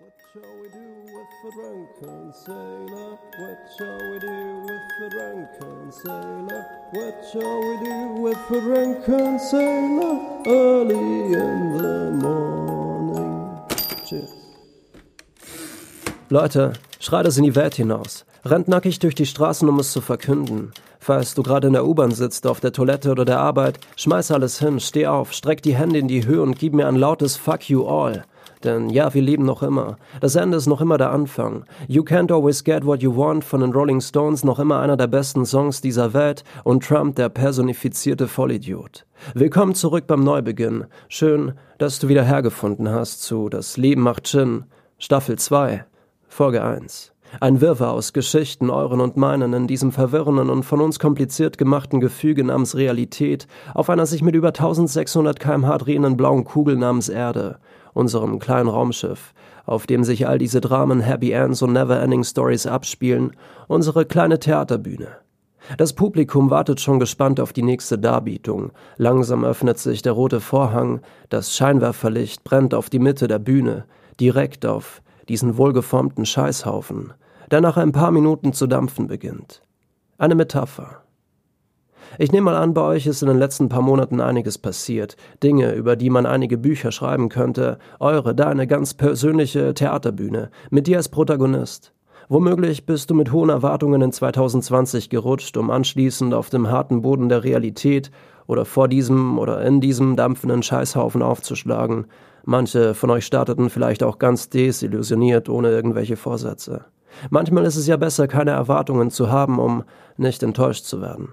What shall we do with the drunken sailor? What shall we do with the drunken sailor? What shall we do with the drunken sailor? Early in the morning. Cheers. Leute, schreit es in die Welt hinaus. Rennt nackig durch die Straßen, um es zu verkünden. Falls du gerade in der U-Bahn sitzt, auf der Toilette oder der Arbeit, schmeiß alles hin, steh auf, streck die Hände in die Höhe und gib mir ein lautes Fuck you all. Denn ja, wir leben noch immer. Das Ende ist noch immer der Anfang. You Can't Always Get What You Want von den Rolling Stones noch immer einer der besten Songs dieser Welt und Trump der personifizierte Vollidiot. Willkommen zurück beim Neubeginn. Schön, dass du wieder hergefunden hast zu Das Leben macht Gin, Staffel 2, Folge 1. Ein Wirrwarr aus Geschichten, euren und meinen, in diesem verwirrenden und von uns kompliziert gemachten Gefüge namens Realität, auf einer sich mit über 1600 kmh drehenden blauen Kugel namens Erde unserem kleinen Raumschiff, auf dem sich all diese Dramen, Happy Ends und Never-Ending Stories abspielen, unsere kleine Theaterbühne. Das Publikum wartet schon gespannt auf die nächste Darbietung. Langsam öffnet sich der rote Vorhang, das Scheinwerferlicht brennt auf die Mitte der Bühne, direkt auf diesen wohlgeformten Scheißhaufen, der nach ein paar Minuten zu dampfen beginnt. Eine Metapher. Ich nehme mal an, bei euch ist in den letzten paar Monaten einiges passiert. Dinge, über die man einige Bücher schreiben könnte. Eure, deine ganz persönliche Theaterbühne. Mit dir als Protagonist. Womöglich bist du mit hohen Erwartungen in 2020 gerutscht, um anschließend auf dem harten Boden der Realität oder vor diesem oder in diesem dampfenden Scheißhaufen aufzuschlagen. Manche von euch starteten vielleicht auch ganz desillusioniert, ohne irgendwelche Vorsätze. Manchmal ist es ja besser, keine Erwartungen zu haben, um nicht enttäuscht zu werden.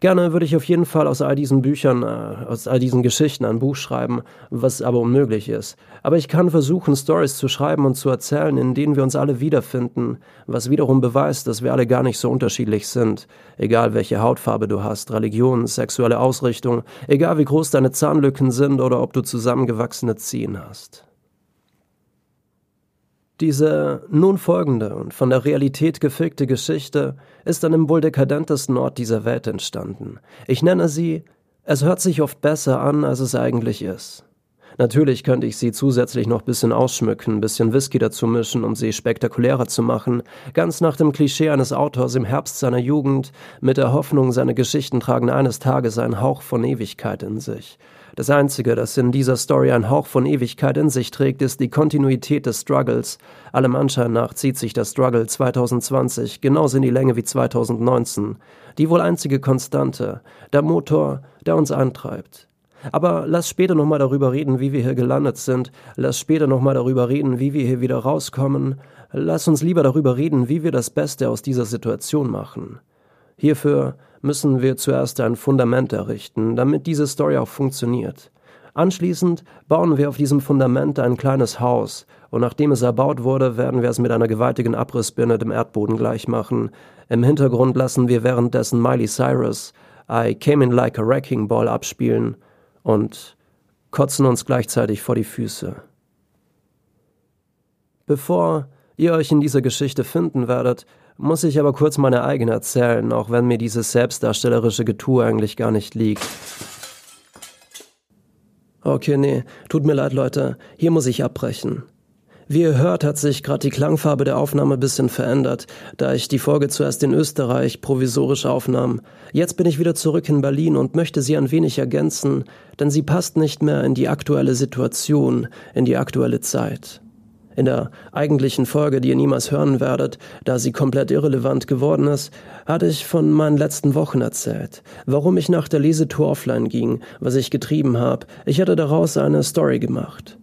Gerne würde ich auf jeden Fall aus all diesen Büchern, äh, aus all diesen Geschichten ein Buch schreiben, was aber unmöglich ist. Aber ich kann versuchen, Stories zu schreiben und zu erzählen, in denen wir uns alle wiederfinden, was wiederum beweist, dass wir alle gar nicht so unterschiedlich sind. Egal welche Hautfarbe du hast, Religion, sexuelle Ausrichtung, egal wie groß deine Zahnlücken sind oder ob du zusammengewachsene Zehen hast. Diese nun folgende und von der Realität gefickte Geschichte ist an dem wohl dekadentesten Ort dieser Welt entstanden. Ich nenne sie Es hört sich oft besser an, als es eigentlich ist. Natürlich könnte ich sie zusätzlich noch bisschen ausschmücken, bisschen Whisky dazu mischen, um sie spektakulärer zu machen, ganz nach dem Klischee eines Autors im Herbst seiner Jugend, mit der Hoffnung, seine Geschichten tragen eines Tages einen Hauch von Ewigkeit in sich. Das Einzige, das in dieser Story einen Hauch von Ewigkeit in sich trägt, ist die Kontinuität des Struggles. Allem Anschein nach zieht sich der Struggle 2020 genauso in die Länge wie 2019. Die wohl einzige Konstante, der Motor, der uns antreibt. Aber lass später nochmal darüber reden, wie wir hier gelandet sind. Lass später nochmal darüber reden, wie wir hier wieder rauskommen. Lass uns lieber darüber reden, wie wir das Beste aus dieser Situation machen. Hierfür müssen wir zuerst ein Fundament errichten, damit diese Story auch funktioniert. Anschließend bauen wir auf diesem Fundament ein kleines Haus, und nachdem es erbaut wurde, werden wir es mit einer gewaltigen Abrissbirne dem Erdboden gleichmachen. Im Hintergrund lassen wir währenddessen Miley Cyrus I Came in Like a Wrecking Ball abspielen und kotzen uns gleichzeitig vor die Füße. Bevor ihr euch in dieser Geschichte finden werdet, muss ich aber kurz meine eigene erzählen, auch wenn mir dieses selbstdarstellerische Getue eigentlich gar nicht liegt. Okay, nee, tut mir leid, Leute, hier muss ich abbrechen. Wie ihr hört, hat sich gerade die Klangfarbe der Aufnahme bisschen verändert, da ich die Folge zuerst in Österreich provisorisch aufnahm. Jetzt bin ich wieder zurück in Berlin und möchte sie ein wenig ergänzen, denn sie passt nicht mehr in die aktuelle Situation, in die aktuelle Zeit. In der eigentlichen Folge, die ihr niemals hören werdet, da sie komplett irrelevant geworden ist, hatte ich von meinen letzten Wochen erzählt, warum ich nach der Lesetour offline ging, was ich getrieben habe. Ich hatte daraus eine Story gemacht.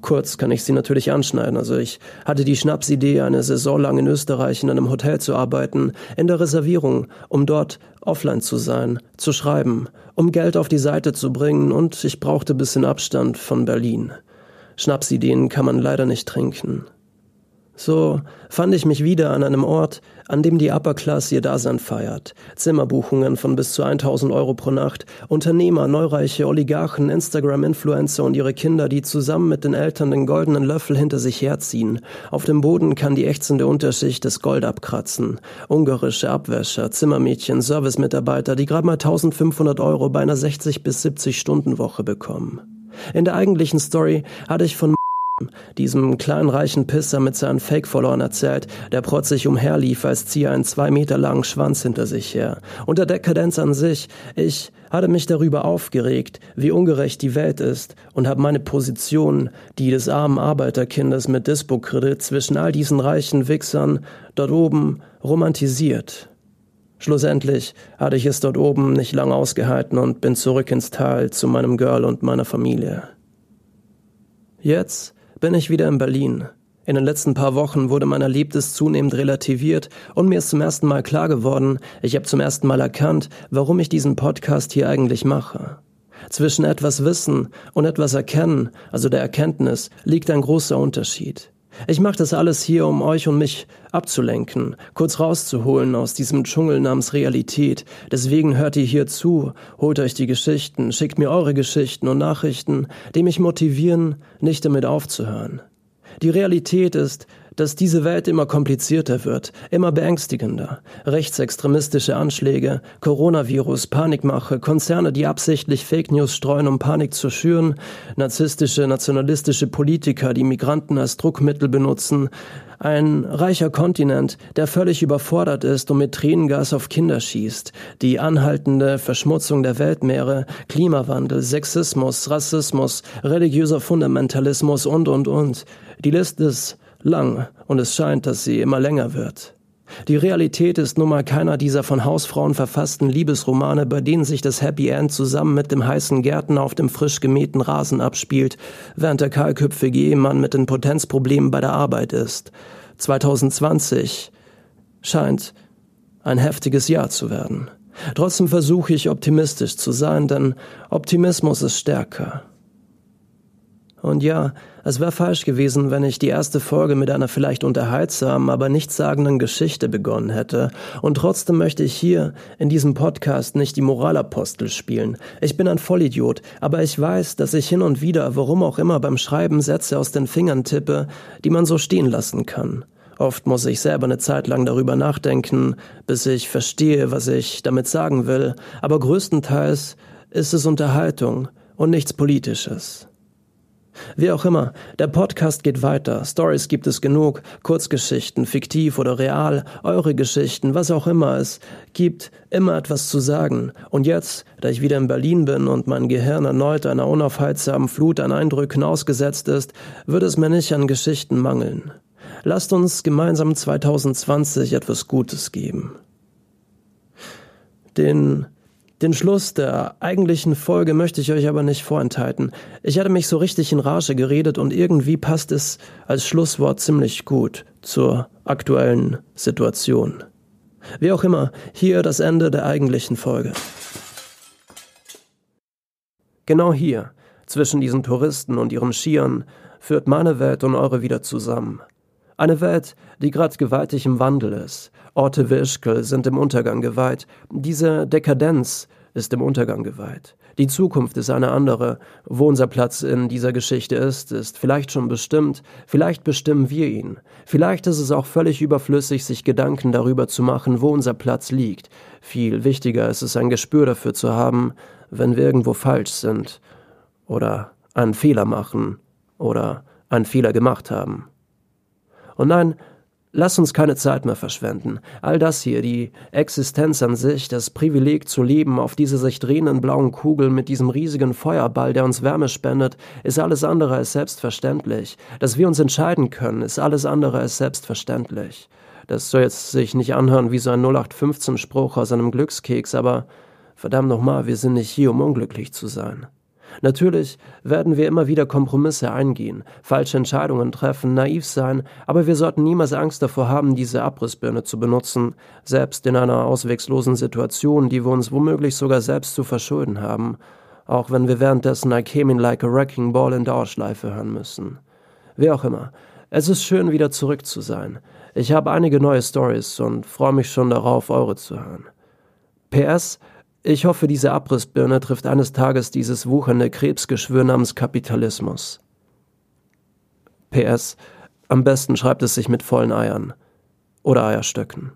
Kurz kann ich sie natürlich anschneiden. Also ich hatte die Schnapsidee, eine Saison lang in Österreich in einem Hotel zu arbeiten, in der Reservierung, um dort offline zu sein, zu schreiben, um Geld auf die Seite zu bringen und ich brauchte bisschen Abstand von Berlin. Schnapsideen kann man leider nicht trinken. So fand ich mich wieder an einem Ort, an dem die Upper Class ihr Dasein feiert. Zimmerbuchungen von bis zu 1000 Euro pro Nacht, Unternehmer, neureiche Oligarchen, Instagram-Influencer und ihre Kinder, die zusammen mit den Eltern den goldenen Löffel hinter sich herziehen. Auf dem Boden kann die ächzende Unterschicht das Gold abkratzen. Ungarische Abwäscher, Zimmermädchen, Servicemitarbeiter, die gerade mal 1500 Euro bei einer 60 bis 70 Stunden Woche bekommen. In der eigentlichen Story hatte ich von diesem kleinen reichen Pisser mit seinen Fake-Followern erzählt, der protzig umherlief, als ziehe einen zwei Meter langen Schwanz hinter sich her. Und der Dekadenz an sich, ich hatte mich darüber aufgeregt, wie ungerecht die Welt ist und habe meine Position, die des armen Arbeiterkindes mit Dispo-Kredit zwischen all diesen reichen Wichsern dort oben romantisiert. Schlussendlich hatte ich es dort oben nicht lang ausgehalten und bin zurück ins Tal zu meinem Girl und meiner Familie. Jetzt bin ich wieder in Berlin. In den letzten paar Wochen wurde mein Erlebtes zunehmend relativiert und mir ist zum ersten Mal klar geworden, ich habe zum ersten Mal erkannt, warum ich diesen Podcast hier eigentlich mache. Zwischen etwas Wissen und etwas Erkennen, also der Erkenntnis, liegt ein großer Unterschied. Ich mache das alles hier, um euch und mich abzulenken, kurz rauszuholen aus diesem Dschungel namens Realität. Deswegen hört ihr hier zu, holt euch die Geschichten, schickt mir eure Geschichten und Nachrichten, die mich motivieren, nicht damit aufzuhören. Die Realität ist, dass diese Welt immer komplizierter wird, immer beängstigender. Rechtsextremistische Anschläge, Coronavirus, Panikmache, Konzerne, die absichtlich Fake News streuen, um Panik zu schüren, narzisstische, nationalistische Politiker, die Migranten als Druckmittel benutzen, ein reicher Kontinent, der völlig überfordert ist und mit Tränengas auf Kinder schießt, die anhaltende Verschmutzung der Weltmeere, Klimawandel, Sexismus, Rassismus, religiöser Fundamentalismus und, und, und. Die Liste ist lang und es scheint, dass sie immer länger wird. Die Realität ist nun mal keiner dieser von Hausfrauen verfassten Liebesromane, bei denen sich das Happy End zusammen mit dem heißen Gärtner auf dem frisch gemähten Rasen abspielt, während der kahlköpfige Ehemann mit den Potenzproblemen bei der Arbeit ist. 2020 scheint ein heftiges Jahr zu werden. Trotzdem versuche ich optimistisch zu sein, denn Optimismus ist stärker. Und ja, es wäre falsch gewesen, wenn ich die erste Folge mit einer vielleicht unterhaltsamen, aber nichtssagenden Geschichte begonnen hätte. Und trotzdem möchte ich hier in diesem Podcast nicht die Moralapostel spielen. Ich bin ein Vollidiot, aber ich weiß, dass ich hin und wieder, warum auch immer, beim Schreiben Sätze aus den Fingern tippe, die man so stehen lassen kann. Oft muss ich selber eine Zeit lang darüber nachdenken, bis ich verstehe, was ich damit sagen will, aber größtenteils ist es Unterhaltung und nichts Politisches. Wie auch immer, der Podcast geht weiter. Stories gibt es genug, Kurzgeschichten, fiktiv oder real, eure Geschichten, was auch immer es gibt, immer etwas zu sagen. Und jetzt, da ich wieder in Berlin bin und mein Gehirn erneut einer unaufhaltsamen Flut an Eindrücken ausgesetzt ist, wird es mir nicht an Geschichten mangeln. Lasst uns gemeinsam 2020 etwas Gutes geben. Den den Schluss der eigentlichen Folge möchte ich euch aber nicht vorenthalten. Ich hatte mich so richtig in Rage geredet und irgendwie passt es als Schlusswort ziemlich gut zur aktuellen Situation. Wie auch immer, hier das Ende der eigentlichen Folge. Genau hier, zwischen diesen Touristen und ihren Skiern, führt meine Welt und eure wieder zusammen. Eine Welt, die gerade gewaltig im Wandel ist. Orte wie Ischgl sind im Untergang geweiht. Diese Dekadenz ist im Untergang geweiht. Die Zukunft ist eine andere. Wo unser Platz in dieser Geschichte ist, ist vielleicht schon bestimmt. Vielleicht bestimmen wir ihn. Vielleicht ist es auch völlig überflüssig, sich Gedanken darüber zu machen, wo unser Platz liegt. Viel wichtiger ist es, ein Gespür dafür zu haben, wenn wir irgendwo falsch sind. Oder einen Fehler machen. Oder einen Fehler gemacht haben. Und nein, lass uns keine Zeit mehr verschwenden. All das hier, die Existenz an sich, das Privileg zu leben auf dieser sich drehenden blauen Kugel mit diesem riesigen Feuerball, der uns Wärme spendet, ist alles andere als selbstverständlich. Dass wir uns entscheiden können, ist alles andere als selbstverständlich. Das soll jetzt sich nicht anhören wie so ein 0815-Spruch aus einem Glückskeks, aber verdammt nochmal, wir sind nicht hier, um unglücklich zu sein. Natürlich werden wir immer wieder Kompromisse eingehen, falsche Entscheidungen treffen, naiv sein, aber wir sollten niemals Angst davor haben, diese Abrissbirne zu benutzen, selbst in einer auswegslosen Situation, die wir uns womöglich sogar selbst zu verschulden haben, auch wenn wir währenddessen I came in like a wrecking ball in Dauerschleife hören müssen. Wie auch immer, es ist schön, wieder zurück zu sein. Ich habe einige neue Stories und freue mich schon darauf, eure zu hören. PS, ich hoffe, diese Abrissbirne trifft eines Tages dieses wuchernde Krebsgeschwür namens Kapitalismus. PS. Am besten schreibt es sich mit vollen Eiern. Oder Eierstöcken.